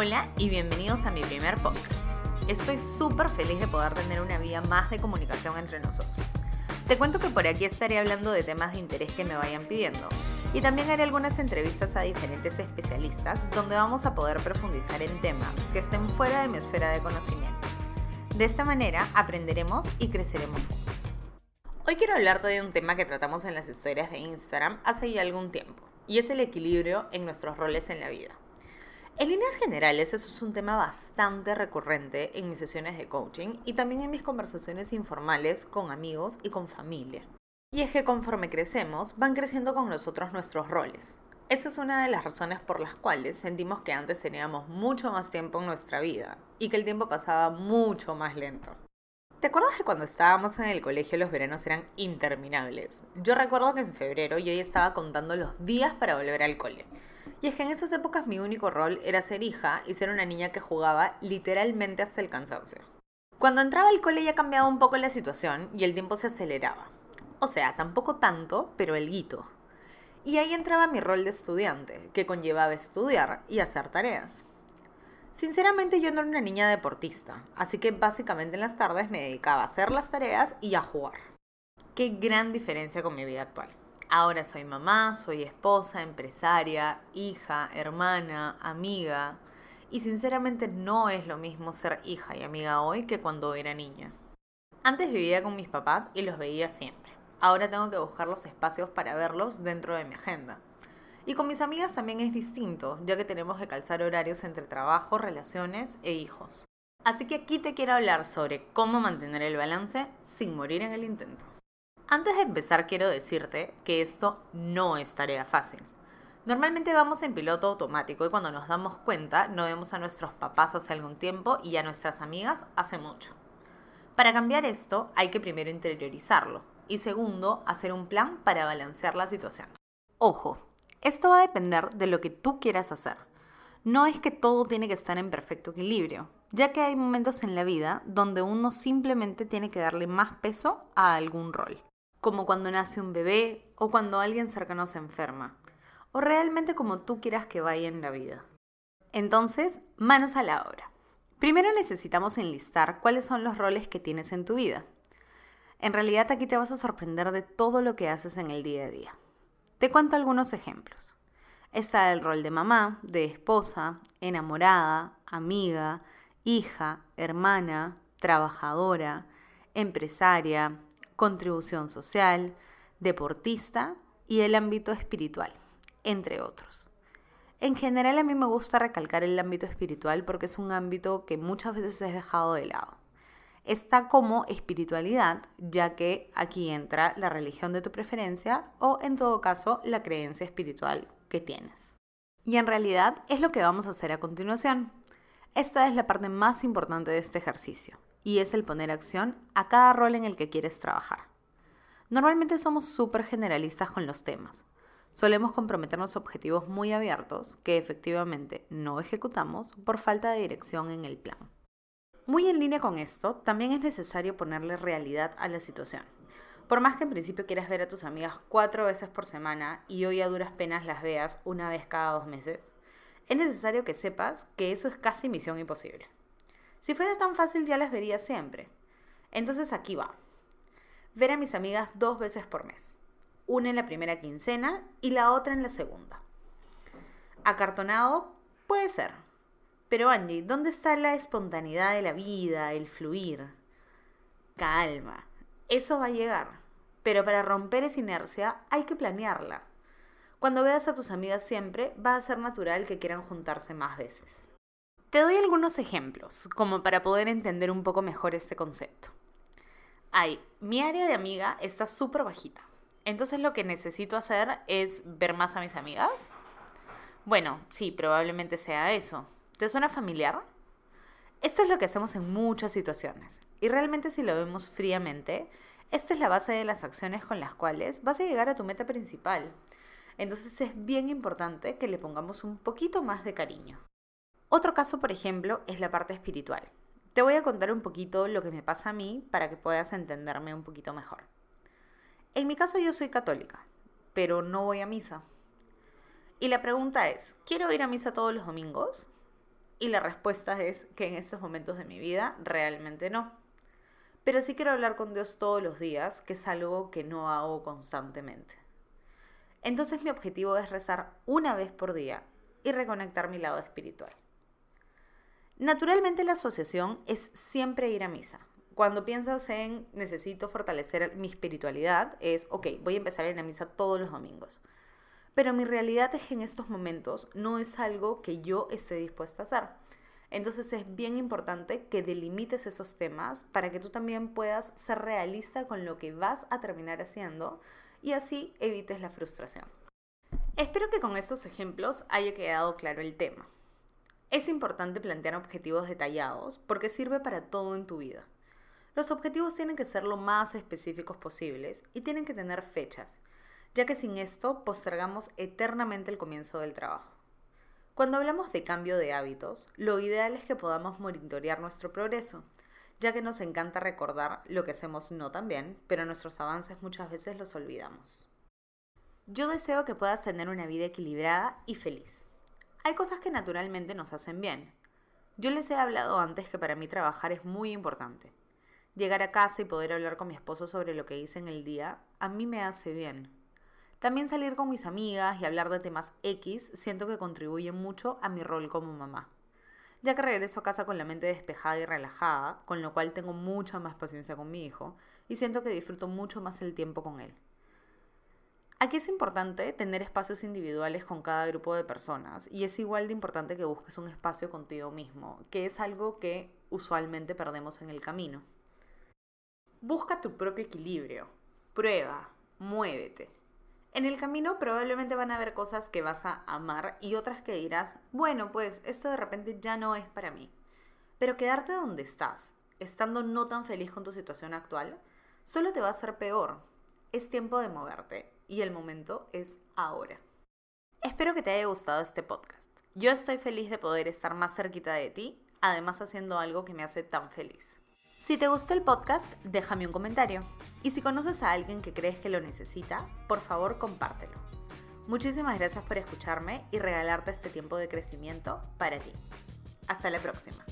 Hola y bienvenidos a mi primer podcast. Estoy súper feliz de poder tener una vía más de comunicación entre nosotros. Te cuento que por aquí estaré hablando de temas de interés que me vayan pidiendo. Y también haré algunas entrevistas a diferentes especialistas donde vamos a poder profundizar en temas que estén fuera de mi esfera de conocimiento. De esta manera aprenderemos y creceremos juntos. Hoy quiero hablarte de un tema que tratamos en las historias de Instagram hace ya algún tiempo, y es el equilibrio en nuestros roles en la vida. En líneas generales, eso es un tema bastante recurrente en mis sesiones de coaching y también en mis conversaciones informales con amigos y con familia. Y es que conforme crecemos, van creciendo con nosotros nuestros roles. Esa es una de las razones por las cuales sentimos que antes teníamos mucho más tiempo en nuestra vida y que el tiempo pasaba mucho más lento. ¿Te acuerdas que cuando estábamos en el colegio los veranos eran interminables? Yo recuerdo que en febrero yo ya estaba contando los días para volver al cole. Y es que en esas épocas mi único rol era ser hija y ser una niña que jugaba literalmente hasta el cansancio. Cuando entraba al cole ya cambiaba un poco la situación y el tiempo se aceleraba. O sea, tampoco tanto, pero el guito. Y ahí entraba mi rol de estudiante, que conllevaba estudiar y hacer tareas. Sinceramente yo no era una niña deportista, así que básicamente en las tardes me dedicaba a hacer las tareas y a jugar. Qué gran diferencia con mi vida actual. Ahora soy mamá, soy esposa, empresaria, hija, hermana, amiga. Y sinceramente no es lo mismo ser hija y amiga hoy que cuando era niña. Antes vivía con mis papás y los veía siempre. Ahora tengo que buscar los espacios para verlos dentro de mi agenda. Y con mis amigas también es distinto, ya que tenemos que calzar horarios entre trabajo, relaciones e hijos. Así que aquí te quiero hablar sobre cómo mantener el balance sin morir en el intento. Antes de empezar quiero decirte que esto no es tarea fácil. Normalmente vamos en piloto automático y cuando nos damos cuenta no vemos a nuestros papás hace algún tiempo y a nuestras amigas hace mucho. Para cambiar esto hay que primero interiorizarlo y segundo hacer un plan para balancear la situación. Ojo, esto va a depender de lo que tú quieras hacer. No es que todo tiene que estar en perfecto equilibrio, ya que hay momentos en la vida donde uno simplemente tiene que darle más peso a algún rol como cuando nace un bebé o cuando alguien cercano se enferma, o realmente como tú quieras que vaya en la vida. Entonces, manos a la obra. Primero necesitamos enlistar cuáles son los roles que tienes en tu vida. En realidad aquí te vas a sorprender de todo lo que haces en el día a día. Te cuento algunos ejemplos. Está el rol de mamá, de esposa, enamorada, amiga, hija, hermana, trabajadora, empresaria, contribución social, deportista y el ámbito espiritual, entre otros. En general a mí me gusta recalcar el ámbito espiritual porque es un ámbito que muchas veces es dejado de lado. Está como espiritualidad, ya que aquí entra la religión de tu preferencia o en todo caso la creencia espiritual que tienes. Y en realidad es lo que vamos a hacer a continuación. Esta es la parte más importante de este ejercicio y es el poner acción a cada rol en el que quieres trabajar. Normalmente somos súper generalistas con los temas. Solemos comprometernos objetivos muy abiertos que efectivamente no ejecutamos por falta de dirección en el plan. Muy en línea con esto, también es necesario ponerle realidad a la situación. Por más que en principio quieras ver a tus amigas cuatro veces por semana y hoy a duras penas las veas una vez cada dos meses, es necesario que sepas que eso es casi misión imposible. Si fuera tan fácil ya las vería siempre. Entonces aquí va. Ver a mis amigas dos veces por mes. Una en la primera quincena y la otra en la segunda. Acartonado puede ser. Pero Angie, ¿dónde está la espontaneidad de la vida, el fluir? Calma, eso va a llegar. Pero para romper esa inercia hay que planearla. Cuando veas a tus amigas siempre, va a ser natural que quieran juntarse más veces. Te doy algunos ejemplos, como para poder entender un poco mejor este concepto. Hay, mi área de amiga está súper bajita. Entonces lo que necesito hacer es ver más a mis amigas. Bueno, sí, probablemente sea eso. ¿Te suena familiar? Esto es lo que hacemos en muchas situaciones. Y realmente si lo vemos fríamente, esta es la base de las acciones con las cuales vas a llegar a tu meta principal. Entonces es bien importante que le pongamos un poquito más de cariño. Otro caso, por ejemplo, es la parte espiritual. Te voy a contar un poquito lo que me pasa a mí para que puedas entenderme un poquito mejor. En mi caso yo soy católica, pero no voy a misa. Y la pregunta es, ¿quiero ir a misa todos los domingos? Y la respuesta es que en estos momentos de mi vida realmente no. Pero sí quiero hablar con Dios todos los días, que es algo que no hago constantemente. Entonces mi objetivo es rezar una vez por día y reconectar mi lado espiritual. Naturalmente la asociación es siempre ir a misa. Cuando piensas en necesito fortalecer mi espiritualidad, es, ok, voy a empezar a ir a misa todos los domingos. Pero mi realidad es que en estos momentos no es algo que yo esté dispuesta a hacer. Entonces es bien importante que delimites esos temas para que tú también puedas ser realista con lo que vas a terminar haciendo y así evites la frustración. Espero que con estos ejemplos haya quedado claro el tema. Es importante plantear objetivos detallados porque sirve para todo en tu vida. Los objetivos tienen que ser lo más específicos posibles y tienen que tener fechas, ya que sin esto postergamos eternamente el comienzo del trabajo. Cuando hablamos de cambio de hábitos, lo ideal es que podamos monitorear nuestro progreso, ya que nos encanta recordar lo que hacemos no tan bien, pero nuestros avances muchas veces los olvidamos. Yo deseo que puedas tener una vida equilibrada y feliz. Hay cosas que naturalmente nos hacen bien. Yo les he hablado antes que para mí trabajar es muy importante. Llegar a casa y poder hablar con mi esposo sobre lo que hice en el día, a mí me hace bien. También salir con mis amigas y hablar de temas X siento que contribuye mucho a mi rol como mamá, ya que regreso a casa con la mente despejada y relajada, con lo cual tengo mucha más paciencia con mi hijo y siento que disfruto mucho más el tiempo con él. Aquí es importante tener espacios individuales con cada grupo de personas y es igual de importante que busques un espacio contigo mismo, que es algo que usualmente perdemos en el camino. Busca tu propio equilibrio, prueba, muévete, en el camino probablemente van a haber cosas que vas a amar y otras que dirás, bueno, pues esto de repente ya no es para mí. Pero quedarte donde estás, estando no tan feliz con tu situación actual, solo te va a hacer peor. Es tiempo de moverte y el momento es ahora. Espero que te haya gustado este podcast. Yo estoy feliz de poder estar más cerquita de ti, además haciendo algo que me hace tan feliz. Si te gustó el podcast, déjame un comentario. Y si conoces a alguien que crees que lo necesita, por favor compártelo. Muchísimas gracias por escucharme y regalarte este tiempo de crecimiento para ti. Hasta la próxima.